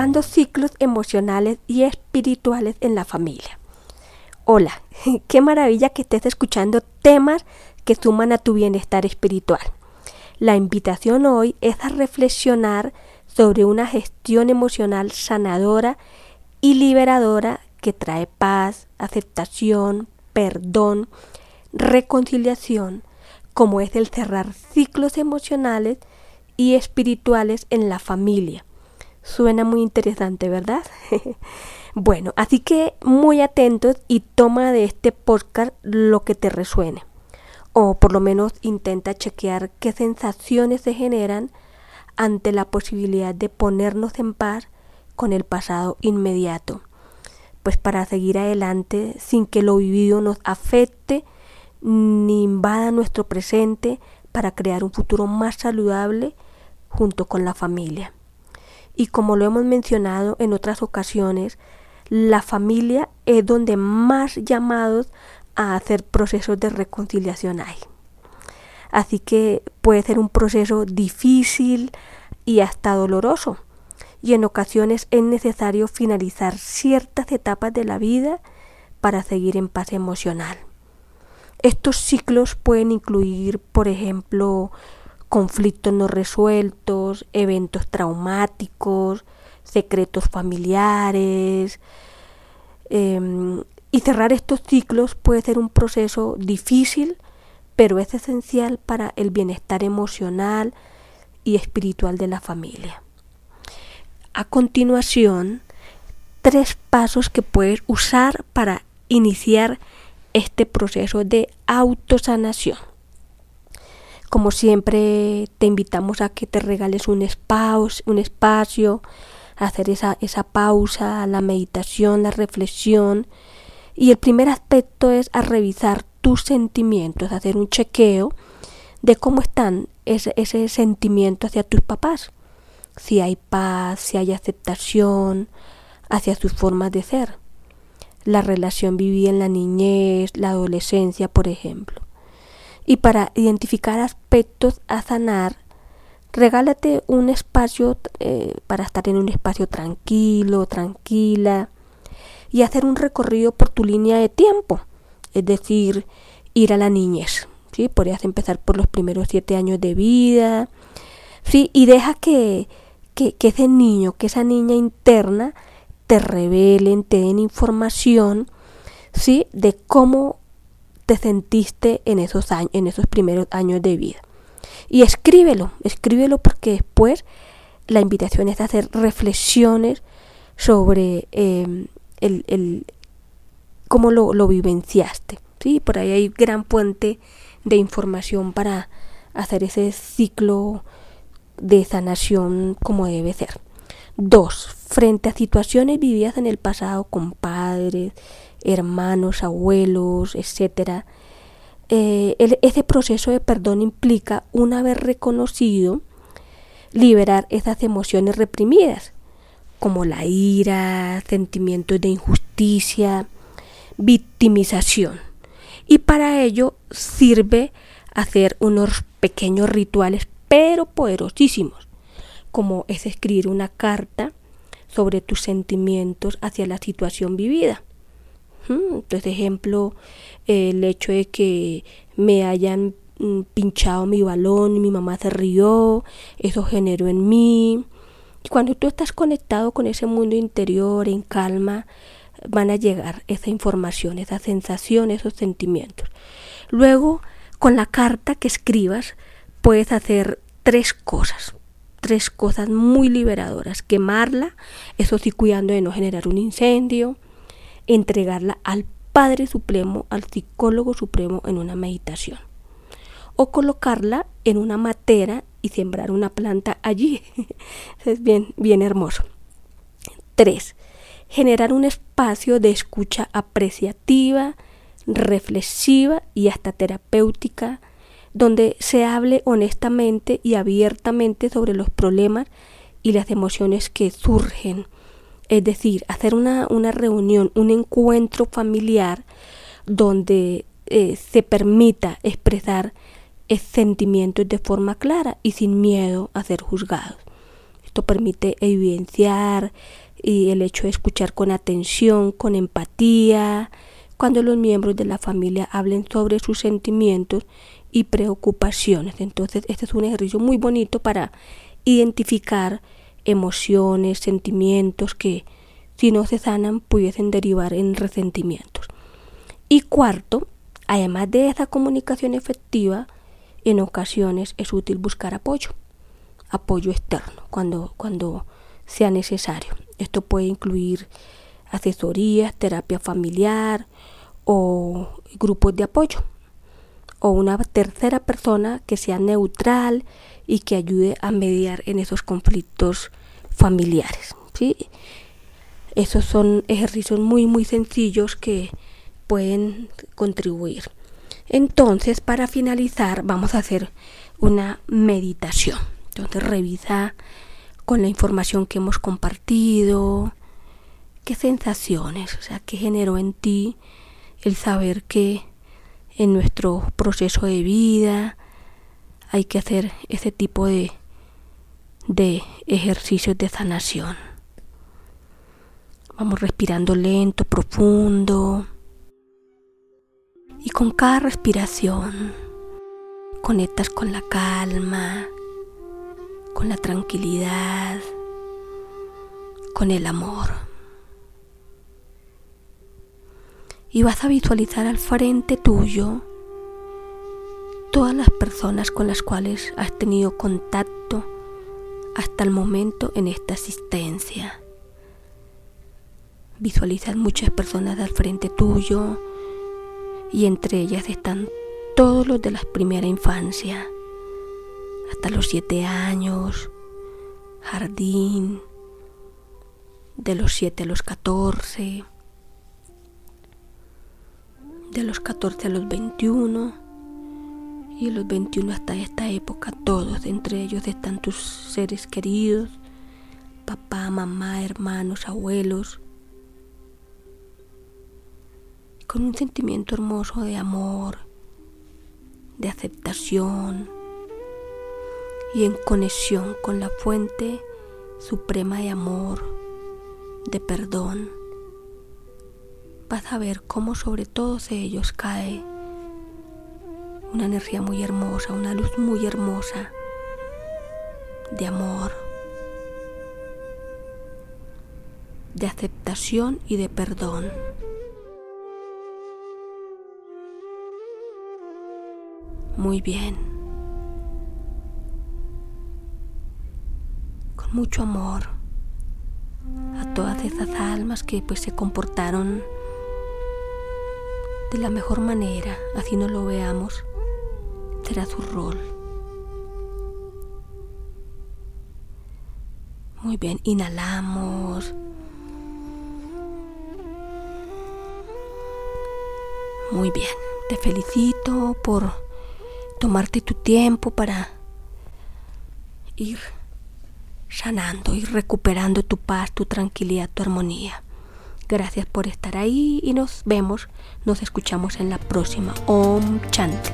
cerrando ciclos emocionales y espirituales en la familia. Hola, qué maravilla que estés escuchando temas que suman a tu bienestar espiritual. La invitación hoy es a reflexionar sobre una gestión emocional sanadora y liberadora que trae paz, aceptación, perdón, reconciliación, como es el cerrar ciclos emocionales y espirituales en la familia. Suena muy interesante, ¿verdad? bueno, así que muy atentos y toma de este podcast lo que te resuene. O por lo menos intenta chequear qué sensaciones se generan ante la posibilidad de ponernos en paz con el pasado inmediato. Pues para seguir adelante sin que lo vivido nos afecte ni invada nuestro presente para crear un futuro más saludable junto con la familia. Y como lo hemos mencionado en otras ocasiones, la familia es donde más llamados a hacer procesos de reconciliación hay. Así que puede ser un proceso difícil y hasta doloroso. Y en ocasiones es necesario finalizar ciertas etapas de la vida para seguir en paz emocional. Estos ciclos pueden incluir, por ejemplo, conflictos no resueltos, eventos traumáticos, secretos familiares. Em, y cerrar estos ciclos puede ser un proceso difícil, pero es esencial para el bienestar emocional y espiritual de la familia. A continuación, tres pasos que puedes usar para iniciar este proceso de autosanación. Como siempre, te invitamos a que te regales un, un espacio, a hacer esa, esa pausa, la meditación, la reflexión. Y el primer aspecto es a revisar tus sentimientos, hacer un chequeo de cómo están ese, ese sentimiento hacia tus papás. Si hay paz, si hay aceptación hacia sus formas de ser la relación vivida en la niñez, la adolescencia, por ejemplo. Y para identificar aspectos a sanar, regálate un espacio eh, para estar en un espacio tranquilo, tranquila, y hacer un recorrido por tu línea de tiempo, es decir, ir a la niñez. ¿sí? Podrías empezar por los primeros siete años de vida, ¿sí? y deja que, que, que ese niño, que esa niña interna, te revelen, te den información, ¿sí? De cómo te sentiste en esos años, en esos primeros años de vida. Y escríbelo, escríbelo porque después la invitación es hacer reflexiones sobre em, el, cómo lo, lo, vivenciaste. ¿sí? Por ahí hay gran puente de información para hacer ese ciclo de sanación como debe ser. Dos, frente a situaciones vividas en el pasado con padres, hermanos, abuelos, etc., eh, ese proceso de perdón implica, una vez reconocido, liberar esas emociones reprimidas, como la ira, sentimientos de injusticia, victimización. Y para ello sirve hacer unos pequeños rituales, pero poderosísimos, como es escribir una carta sobre tus sentimientos hacia la situación vivida. Entonces, ejemplo, el hecho de que me hayan mm, pinchado mi balón y mi mamá se rió, eso generó en mí. Y cuando tú estás conectado con ese mundo interior en calma, van a llegar esa información, esa sensación, esos sentimientos. Luego, con la carta que escribas, puedes hacer tres cosas tres cosas muy liberadoras. Quemarla, eso sí cuidando de no generar un incendio, entregarla al Padre Supremo, al psicólogo supremo en una meditación. O colocarla en una matera y sembrar una planta allí. es bien, bien hermoso. Tres, generar un espacio de escucha apreciativa, reflexiva y hasta terapéutica donde se hable honestamente y abiertamente sobre los problemas y las emociones que surgen. Es decir, hacer una, reunión, un encuentro familiar donde eh, se permita expresar sentimientos de forma clara y sin miedo a ser juzgados. Esto permite evidenciar y el hecho de escuchar con atención, con empatía, cuando los miembros de la familia hablen sobre sus sentimientos y preocupaciones. Entonces, este es un ejercicio muy bonito para identificar emociones, sentimientos que si no se sanan pudiesen derivar en resentimientos. Y cuarto, además de esa comunicación efectiva, en ocasiones es útil buscar apoyo, apoyo externo cuando, cuando sea necesario. Esto puede incluir asesorías, terapia familiar o grupos de apoyo o una tercera persona que sea neutral y que ayude a mediar en esos conflictos familiares. ¿sí? Esos son ejercicios muy muy sencillos que pueden contribuir. Entonces, para finalizar, vamos a hacer una meditación. Entonces, revisa con la información que hemos compartido, qué sensaciones, o sea, qué generó en ti el saber que en nuestro proceso de vida hay que hacer ese tipo de, de ejercicios de sanación. Vamos respirando lento, profundo. Y con cada respiración conectas con la calma, con la tranquilidad, con el amor. Y vas a visualizar al frente tuyo todas las personas con las cuales has tenido contacto hasta el momento en esta asistencia. Visualizas muchas personas al frente tuyo y entre ellas están todos los de la primera infancia, hasta los siete años, jardín, de los siete a los catorce, de los catorce a los veintiuno y los veintiuno hasta esta época todos, entre ellos están tus seres queridos, papá, mamá, hermanos, abuelos, con un sentimiento hermoso de amor, de aceptación y en conexión con la fuente suprema de amor, de perdón. Vas a ver cómo sobre todos ellos cae una energía muy hermosa, una luz muy hermosa de amor, de aceptación y de perdón. muy bien, con mucho amor a todas esas almas que pues se comportaron de la mejor manera, así no lo veamos, será su rol. Muy bien, inhalamos. Muy bien, te felicito por tomarte tu tiempo para ir sanando, ir recuperando tu paz, tu tranquilidad, tu armonía. Gracias por estar ahí y nos vemos, nos escuchamos en la próxima. Om Chant.